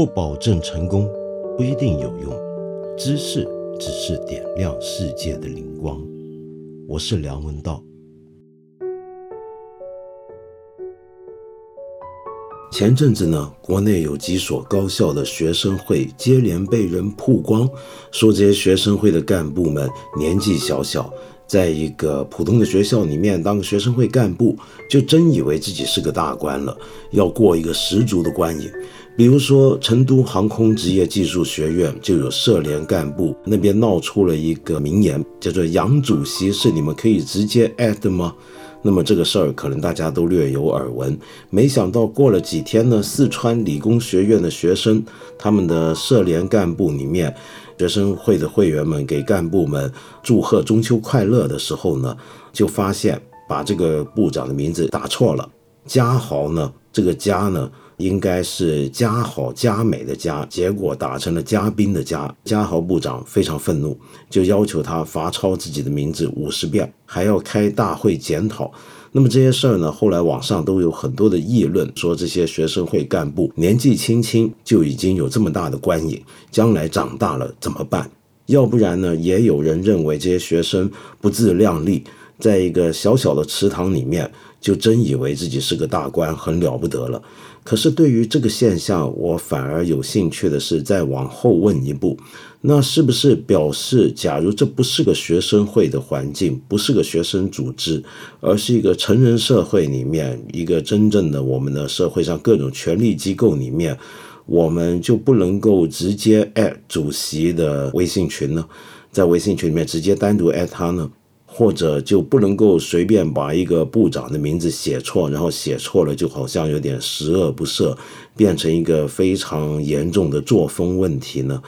不保证成功，不一定有用。知识只是点亮世界的灵光。我是梁文道。前阵子呢，国内有几所高校的学生会接连被人曝光，说这些学生会的干部们年纪小小。在一个普通的学校里面当个学生会干部，就真以为自己是个大官了，要过一个十足的官瘾。比如说，成都航空职业技术学院就有社联干部那边闹出了一个名言，叫做“杨主席是你们可以直接艾特吗？”那么这个事儿可能大家都略有耳闻。没想到过了几天呢，四川理工学院的学生，他们的社联干部里面。学生会的会员们给干部们祝贺中秋快乐的时候呢，就发现把这个部长的名字打错了。嘉豪呢，这个嘉呢应该是嘉好嘉美的嘉，结果打成了嘉宾的嘉。嘉豪部长非常愤怒，就要求他罚抄自己的名字五十遍，还要开大会检讨。那么这些事儿呢，后来网上都有很多的议论，说这些学生会干部年纪轻轻就已经有这么大的官瘾，将来长大了怎么办？要不然呢，也有人认为这些学生不自量力，在一个小小的池塘里面，就真以为自己是个大官，很了不得了。可是对于这个现象，我反而有兴趣的是再往后问一步。那是不是表示，假如这不是个学生会的环境，不是个学生组织，而是一个成人社会里面一个真正的我们的社会上各种权力机构里面，我们就不能够直接艾主席的微信群呢？在微信群里面直接单独艾他呢？或者就不能够随便把一个部长的名字写错，然后写错了就好像有点十恶不赦，变成一个非常严重的作风问题呢？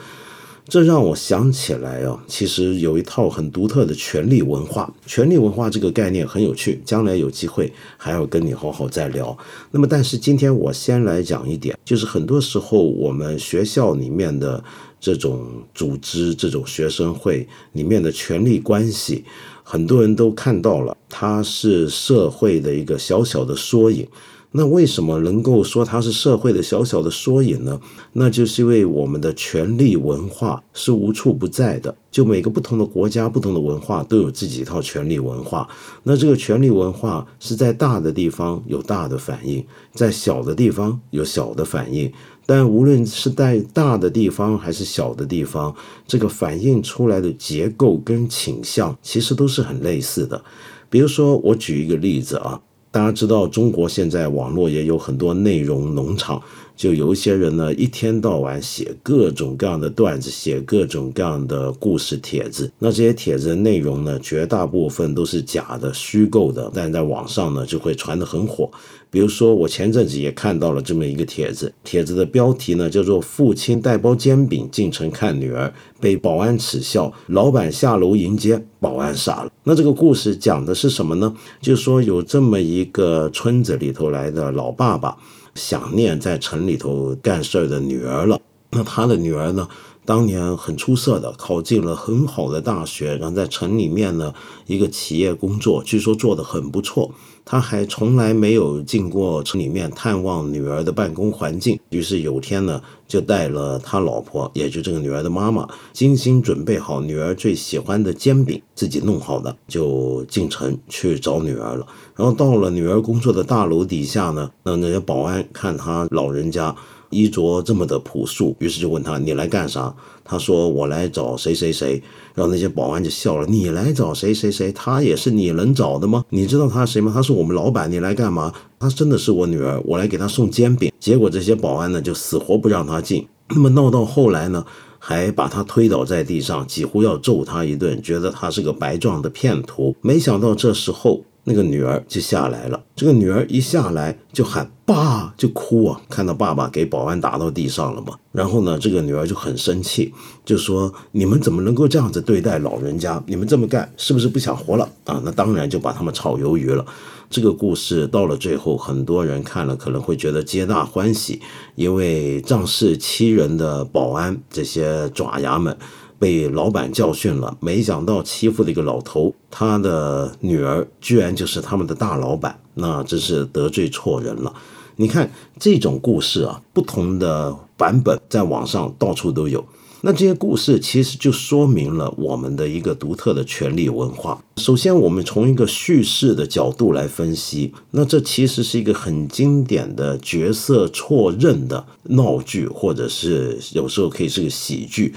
这让我想起来啊，其实有一套很独特的权力文化。权力文化这个概念很有趣，将来有机会还要跟你好好再聊。那么，但是今天我先来讲一点，就是很多时候我们学校里面的这种组织、这种学生会里面的权力关系，很多人都看到了，它是社会的一个小小的缩影。那为什么能够说它是社会的小小的缩影呢？那就是因为我们的权力文化是无处不在的。就每个不同的国家、不同的文化都有自己一套权力文化。那这个权力文化是在大的地方有大的反应，在小的地方有小的反应。但无论是在大的地方还是小的地方，这个反映出来的结构跟倾向其实都是很类似的。比如说，我举一个例子啊。大家知道，中国现在网络也有很多内容农场，就有一些人呢，一天到晚写各种各样的段子，写各种各样的故事帖子。那这些帖子的内容呢，绝大部分都是假的、虚构的，但在网上呢，就会传得很火。比如说，我前阵子也看到了这么一个帖子，帖子的标题呢叫做“父亲带包煎饼进城看女儿，被保安耻笑，老板下楼迎接，保安傻了”。那这个故事讲的是什么呢？就说有这么一个村子里头来的老爸爸，想念在城里头干事儿的女儿了。那他的女儿呢？当年很出色的，考进了很好的大学，然后在城里面呢一个企业工作，据说做得很不错。他还从来没有进过城里面探望女儿的办公环境，于是有天呢就带了他老婆，也就这个女儿的妈妈，精心准备好女儿最喜欢的煎饼，自己弄好的，就进城去找女儿了。然后到了女儿工作的大楼底下呢，那那些保安看他老人家。衣着这么的朴素，于是就问他：“你来干啥？”他说：“我来找谁谁谁。”然后那些保安就笑了：“你来找谁谁谁？他也是你能找的吗？你知道他谁吗？他是我们老板。你来干嘛？他真的是我女儿，我来给他送煎饼。”结果这些保安呢就死活不让他进。那么闹到后来呢，还把他推倒在地上，几乎要揍他一顿，觉得他是个白撞的骗徒。没想到这时候。那个女儿就下来了，这个女儿一下来就喊爸，就哭啊，看到爸爸给保安打到地上了嘛。然后呢，这个女儿就很生气，就说：“你们怎么能够这样子对待老人家？你们这么干是不是不想活了啊？”那当然就把他们炒鱿鱼了。这个故事到了最后，很多人看了可能会觉得皆大欢喜，因为仗势欺人的保安这些爪牙们。被老板教训了，没想到欺负了一个老头，他的女儿居然就是他们的大老板，那真是得罪错人了。你看这种故事啊，不同的版本在网上到处都有。那这些故事其实就说明了我们的一个独特的权力文化。首先，我们从一个叙事的角度来分析，那这其实是一个很经典的角色错认的闹剧，或者是有时候可以是个喜剧。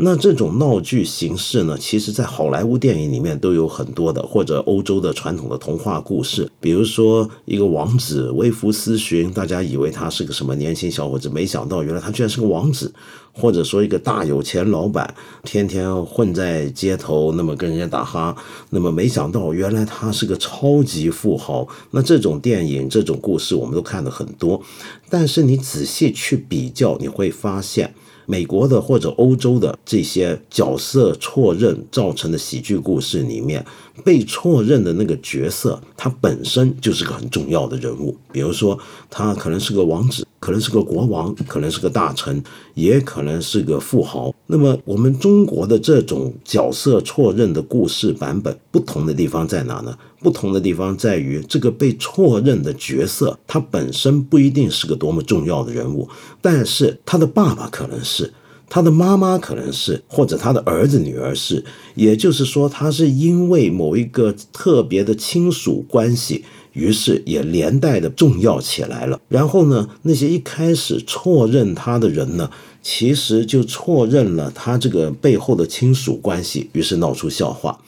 那这种闹剧形式呢，其实在好莱坞电影里面都有很多的，或者欧洲的传统的童话故事，比如说一个王子微服私巡，大家以为他是个什么年轻小伙子，没想到原来他居然是个王子，或者说一个大有钱老板，天天混在街头，那么跟人家打哈，那么没想到原来他是个超级富豪。那这种电影、这种故事我们都看了很多，但是你仔细去比较，你会发现。美国的或者欧洲的这些角色错认造成的喜剧故事里面，被错认的那个角色，他本身就是个很重要的人物。比如说，他可能是个王子，可能是个国王，可能是个大臣，也可能是个富豪。那么，我们中国的这种角色错认的故事版本，不同的地方在哪呢？不同的地方在于，这个被错认的角色，他本身不一定是个多么重要的人物，但是他的爸爸可能是，他的妈妈可能是，或者他的儿子女儿是。也就是说，他是因为某一个特别的亲属关系，于是也连带的重要起来了。然后呢，那些一开始错认他的人呢，其实就错认了他这个背后的亲属关系，于是闹出笑话。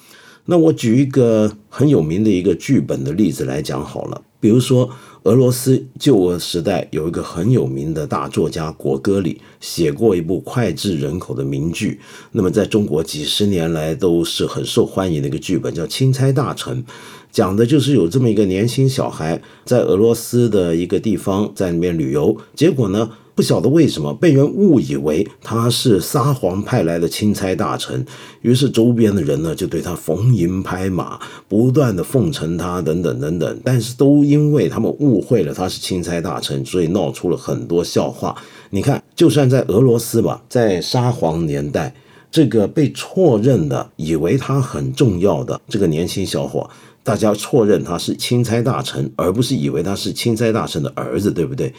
那我举一个很有名的一个剧本的例子来讲好了，比如说俄罗斯旧俄时代有一个很有名的大作家果戈里写过一部脍炙人口的名剧，那么在中国几十年来都是很受欢迎的一个剧本，叫《钦差大臣》，讲的就是有这么一个年轻小孩在俄罗斯的一个地方在里面旅游，结果呢。不晓得为什么被人误以为他是撒谎派来的钦差大臣，于是周边的人呢就对他逢迎拍马，不断的奉承他等等等等。但是都因为他们误会了他是钦差大臣，所以闹出了很多笑话。你看，就算在俄罗斯吧，在沙皇年代，这个被错认的，以为他很重要的这个年轻小伙。大家错认他是钦差大臣，而不是以为他是钦差大臣的儿子，对不对？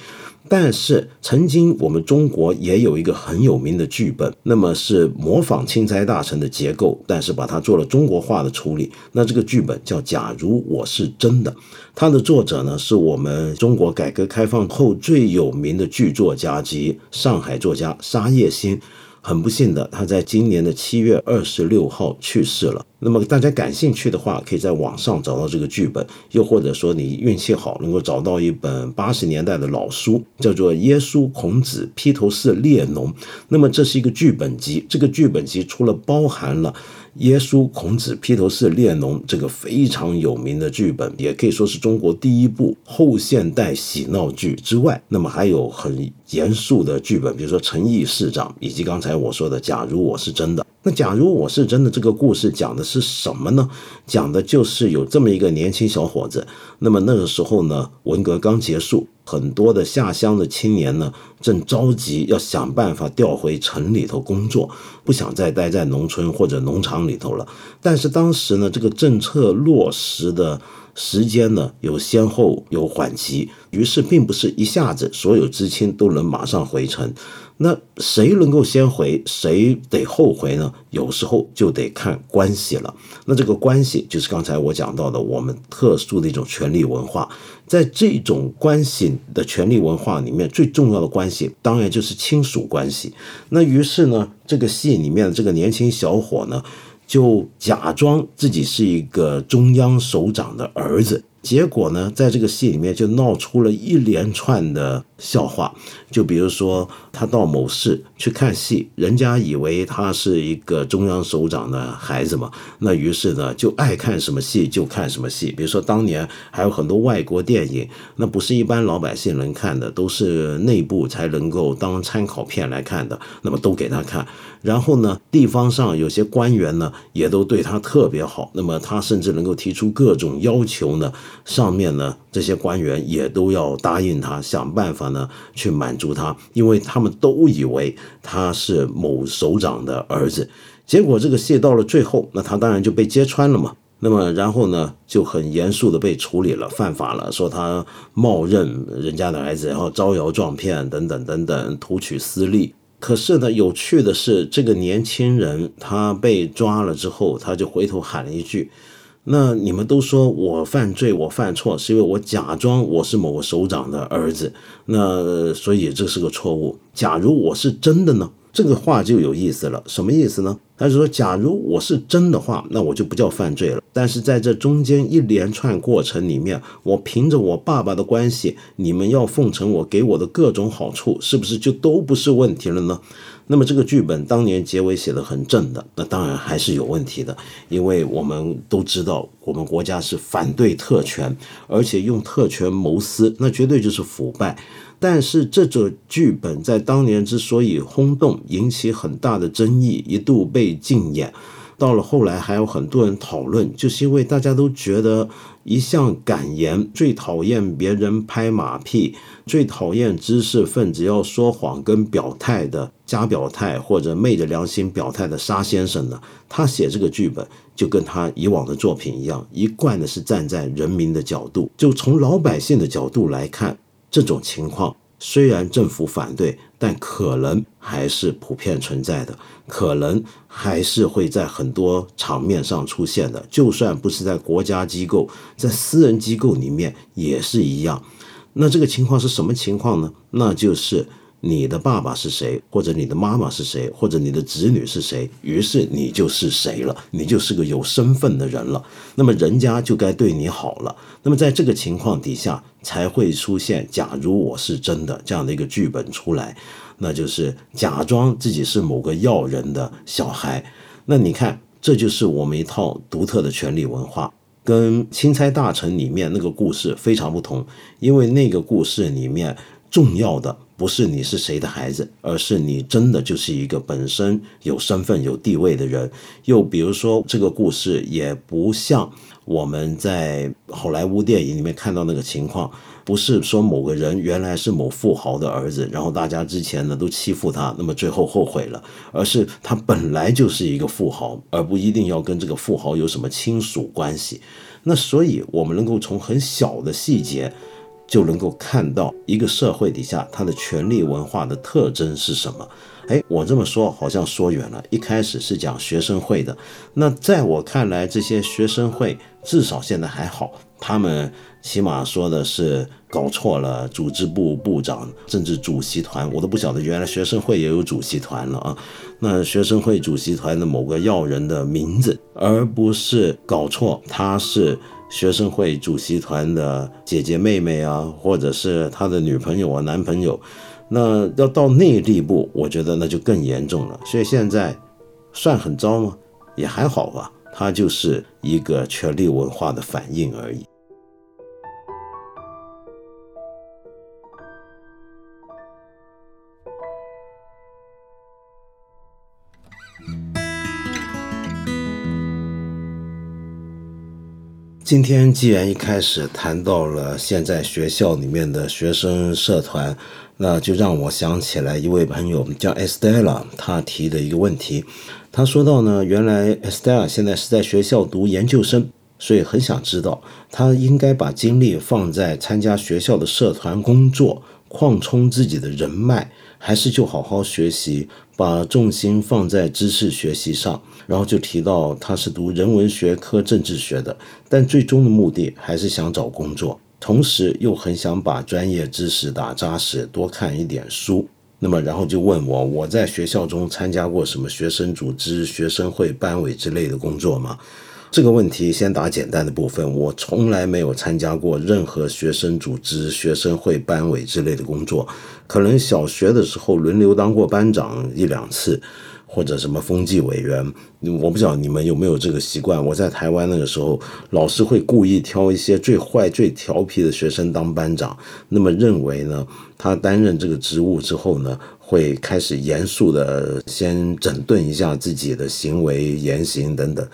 但是曾经我们中国也有一个很有名的剧本，那么是模仿钦差大臣的结构，但是把它做了中国化的处理。那这个剧本叫《假如我是真的》，它的作者呢是我们中国改革开放后最有名的剧作家及上海作家沙叶新。很不幸的，他在今年的七月二十六号去世了。那么大家感兴趣的话，可以在网上找到这个剧本，又或者说你运气好，能够找到一本八十年代的老书，叫做《耶稣孔子披头士列侬》。那么这是一个剧本集，这个剧本集除了包含了。耶稣、孔子、披头士、列侬这个非常有名的剧本，也可以说是中国第一部后现代喜闹剧之外，那么还有很严肃的剧本，比如说《陈毅市长》，以及刚才我说的《假如我是真的》。那假如我是真的，这个故事讲的是什么呢？讲的就是有这么一个年轻小伙子，那么那个时候呢，文革刚结束，很多的下乡的青年呢，正着急要想办法调回城里头工作，不想再待在农村或者农场里头了。但是当时呢，这个政策落实的。时间呢有先后有缓急，于是并不是一下子所有知青都能马上回城。那谁能够先回，谁得后回呢？有时候就得看关系了。那这个关系就是刚才我讲到的，我们特殊的一种权力文化。在这种关系的权力文化里面，最重要的关系当然就是亲属关系。那于是呢，这个戏里面的这个年轻小伙呢。就假装自己是一个中央首长的儿子。结果呢，在这个戏里面就闹出了一连串的笑话，就比如说他到某市去看戏，人家以为他是一个中央首长的孩子嘛，那于是呢就爱看什么戏就看什么戏。比如说当年还有很多外国电影，那不是一般老百姓能看的，都是内部才能够当参考片来看的，那么都给他看。然后呢，地方上有些官员呢也都对他特别好，那么他甚至能够提出各种要求呢。上面呢，这些官员也都要答应他，想办法呢去满足他，因为他们都以为他是某首长的儿子。结果这个戏到了最后，那他当然就被揭穿了嘛。那么然后呢就很严肃的被处理了，犯法了，说他冒认人家的儿子，然后招摇撞骗等等等等，图取私利。可是呢，有趣的是，这个年轻人他被抓了之后，他就回头喊了一句。那你们都说我犯罪，我犯错，是因为我假装我是某个首长的儿子，那所以这是个错误。假如我是真的呢？这个话就有意思了，什么意思呢？他是说，假如我是真的话，那我就不叫犯罪了。但是在这中间一连串过程里面，我凭着我爸爸的关系，你们要奉承我给我的各种好处，是不是就都不是问题了呢？那么这个剧本当年结尾写的很正的，那当然还是有问题的，因为我们都知道，我们国家是反对特权，而且用特权谋私，那绝对就是腐败。但是这个剧本在当年之所以轰动，引起很大的争议，一度被禁演，到了后来还有很多人讨论，就是因为大家都觉得一向敢言、最讨厌别人拍马屁、最讨厌知识分子要说谎跟表态的假表态或者昧着良心表态的沙先生呢，他写这个剧本就跟他以往的作品一样，一贯的是站在人民的角度，就从老百姓的角度来看。这种情况虽然政府反对，但可能还是普遍存在的，可能还是会在很多场面上出现的。就算不是在国家机构，在私人机构里面也是一样。那这个情况是什么情况呢？那就是。你的爸爸是谁，或者你的妈妈是谁，或者你的子女是谁，于是你就是谁了，你就是个有身份的人了。那么人家就该对你好了。那么在这个情况底下，才会出现“假如我是真的”这样的一个剧本出来，那就是假装自己是某个要人的小孩。那你看，这就是我们一套独特的权力文化，跟《钦差大臣》里面那个故事非常不同，因为那个故事里面重要的。不是你是谁的孩子，而是你真的就是一个本身有身份、有地位的人。又比如说，这个故事也不像我们在好莱坞电影里面看到那个情况，不是说某个人原来是某富豪的儿子，然后大家之前呢都欺负他，那么最后后悔了，而是他本来就是一个富豪，而不一定要跟这个富豪有什么亲属关系。那所以，我们能够从很小的细节。就能够看到一个社会底下它的权力文化的特征是什么。哎，我这么说好像说远了。一开始是讲学生会的，那在我看来，这些学生会至少现在还好，他们起码说的是搞错了组织部部长、政治主席团，我都不晓得原来学生会也有主席团了啊。那学生会主席团的某个要人的名字，而不是搞错他是。学生会主席团的姐姐妹妹啊，或者是他的女朋友啊、男朋友，那要到那地步，我觉得那就更严重了。所以现在算很糟吗？也还好吧，它就是一个权力文化的反应而已。今天既然一开始谈到了现在学校里面的学生社团，那就让我想起来一位朋友叫 Estella，他提的一个问题。他说到呢，原来 Estella 现在是在学校读研究生，所以很想知道他应该把精力放在参加学校的社团工作，扩充自己的人脉。还是就好好学习，把重心放在知识学习上。然后就提到他是读人文学科政治学的，但最终的目的还是想找工作，同时又很想把专业知识打扎实，多看一点书。那么然后就问我，我在学校中参加过什么学生组织、学生会、班委之类的工作吗？这个问题先答简单的部分，我从来没有参加过任何学生组织、学生会、班委之类的工作，可能小学的时候轮流当过班长一两次，或者什么风纪委员。我不知道你们有没有这个习惯。我在台湾那个时候，老师会故意挑一些最坏、最调皮的学生当班长，那么认为呢，他担任这个职务之后呢，会开始严肃的先整顿一下自己的行为言行等等。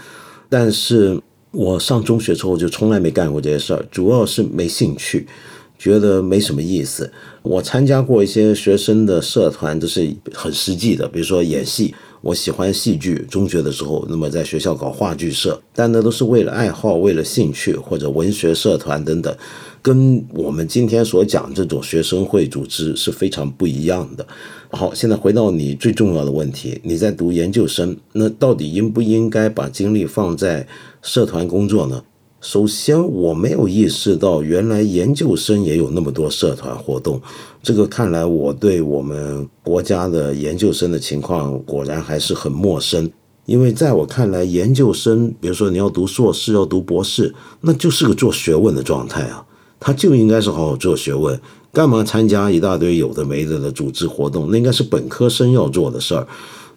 但是我上中学之后就从来没干过这些事儿，主要是没兴趣，觉得没什么意思。我参加过一些学生的社团，都是很实际的，比如说演戏。我喜欢戏剧，中学的时候，那么在学校搞话剧社，但那都是为了爱好、为了兴趣或者文学社团等等，跟我们今天所讲这种学生会组织是非常不一样的。好，现在回到你最重要的问题，你在读研究生，那到底应不应该把精力放在社团工作呢？首先，我没有意识到原来研究生也有那么多社团活动。这个看来，我对我们国家的研究生的情况果然还是很陌生。因为在我看来，研究生，比如说你要读硕士、要读博士，那就是个做学问的状态啊，他就应该是好好做学问，干嘛参加一大堆有的没的的组织活动？那应该是本科生要做的事儿。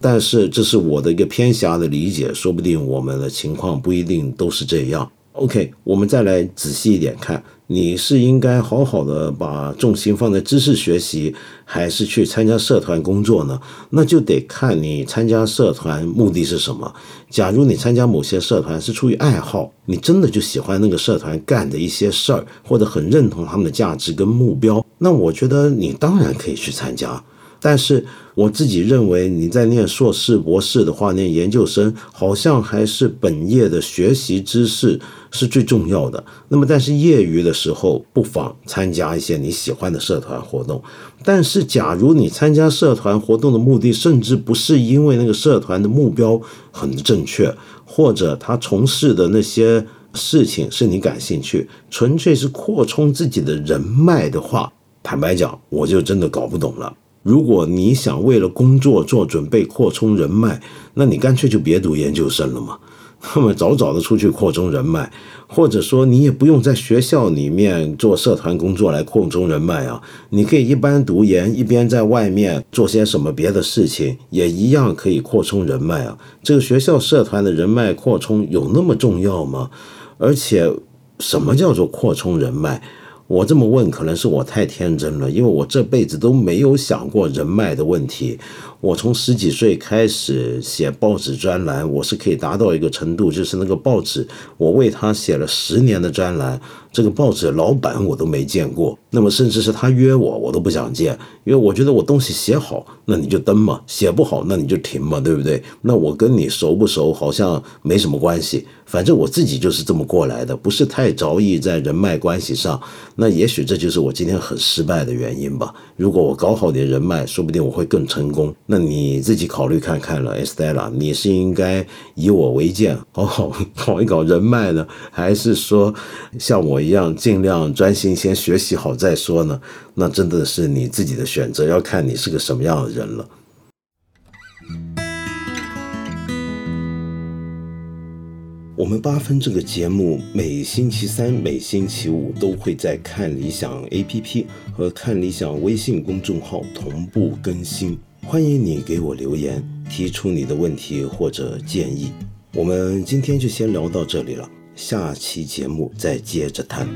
但是这是我的一个偏狭的理解，说不定我们的情况不一定都是这样。OK，我们再来仔细一点看，你是应该好好的把重心放在知识学习，还是去参加社团工作呢？那就得看你参加社团目的是什么。假如你参加某些社团是出于爱好，你真的就喜欢那个社团干的一些事儿，或者很认同他们的价值跟目标，那我觉得你当然可以去参加。但是我自己认为，你在念硕士、博士的话，念研究生，好像还是本业的学习知识是最重要的。那么，但是业余的时候，不妨参加一些你喜欢的社团活动。但是，假如你参加社团活动的目的，甚至不是因为那个社团的目标很正确，或者他从事的那些事情是你感兴趣，纯粹是扩充自己的人脉的话，坦白讲，我就真的搞不懂了。如果你想为了工作做准备、扩充人脉，那你干脆就别读研究生了嘛。那么早早的出去扩充人脉，或者说你也不用在学校里面做社团工作来扩充人脉啊。你可以一边读研，一边在外面做些什么别的事情，也一样可以扩充人脉啊。这个学校社团的人脉扩充有那么重要吗？而且，什么叫做扩充人脉？我这么问，可能是我太天真了，因为我这辈子都没有想过人脉的问题。我从十几岁开始写报纸专栏，我是可以达到一个程度，就是那个报纸，我为他写了十年的专栏。这个报纸老板我都没见过，那么甚至是他约我，我都不想见，因为我觉得我东西写好，那你就登嘛；写不好，那你就停嘛，对不对？那我跟你熟不熟，好像没什么关系。反正我自己就是这么过来的，不是太着意在人脉关系上。那也许这就是我今天很失败的原因吧。如果我搞好点人脉，说不定我会更成功。那你自己考虑看看了，Estella，你是应该以我为鉴，好 好搞一搞人脉呢，还是说像我？一样，尽量专心先学习好再说呢。那真的是你自己的选择，要看你是个什么样的人了。我们八分这个节目每星期三、每星期五都会在看理想 APP 和看理想微信公众号同步更新。欢迎你给我留言，提出你的问题或者建议。我们今天就先聊到这里了。下期节目再接着谈。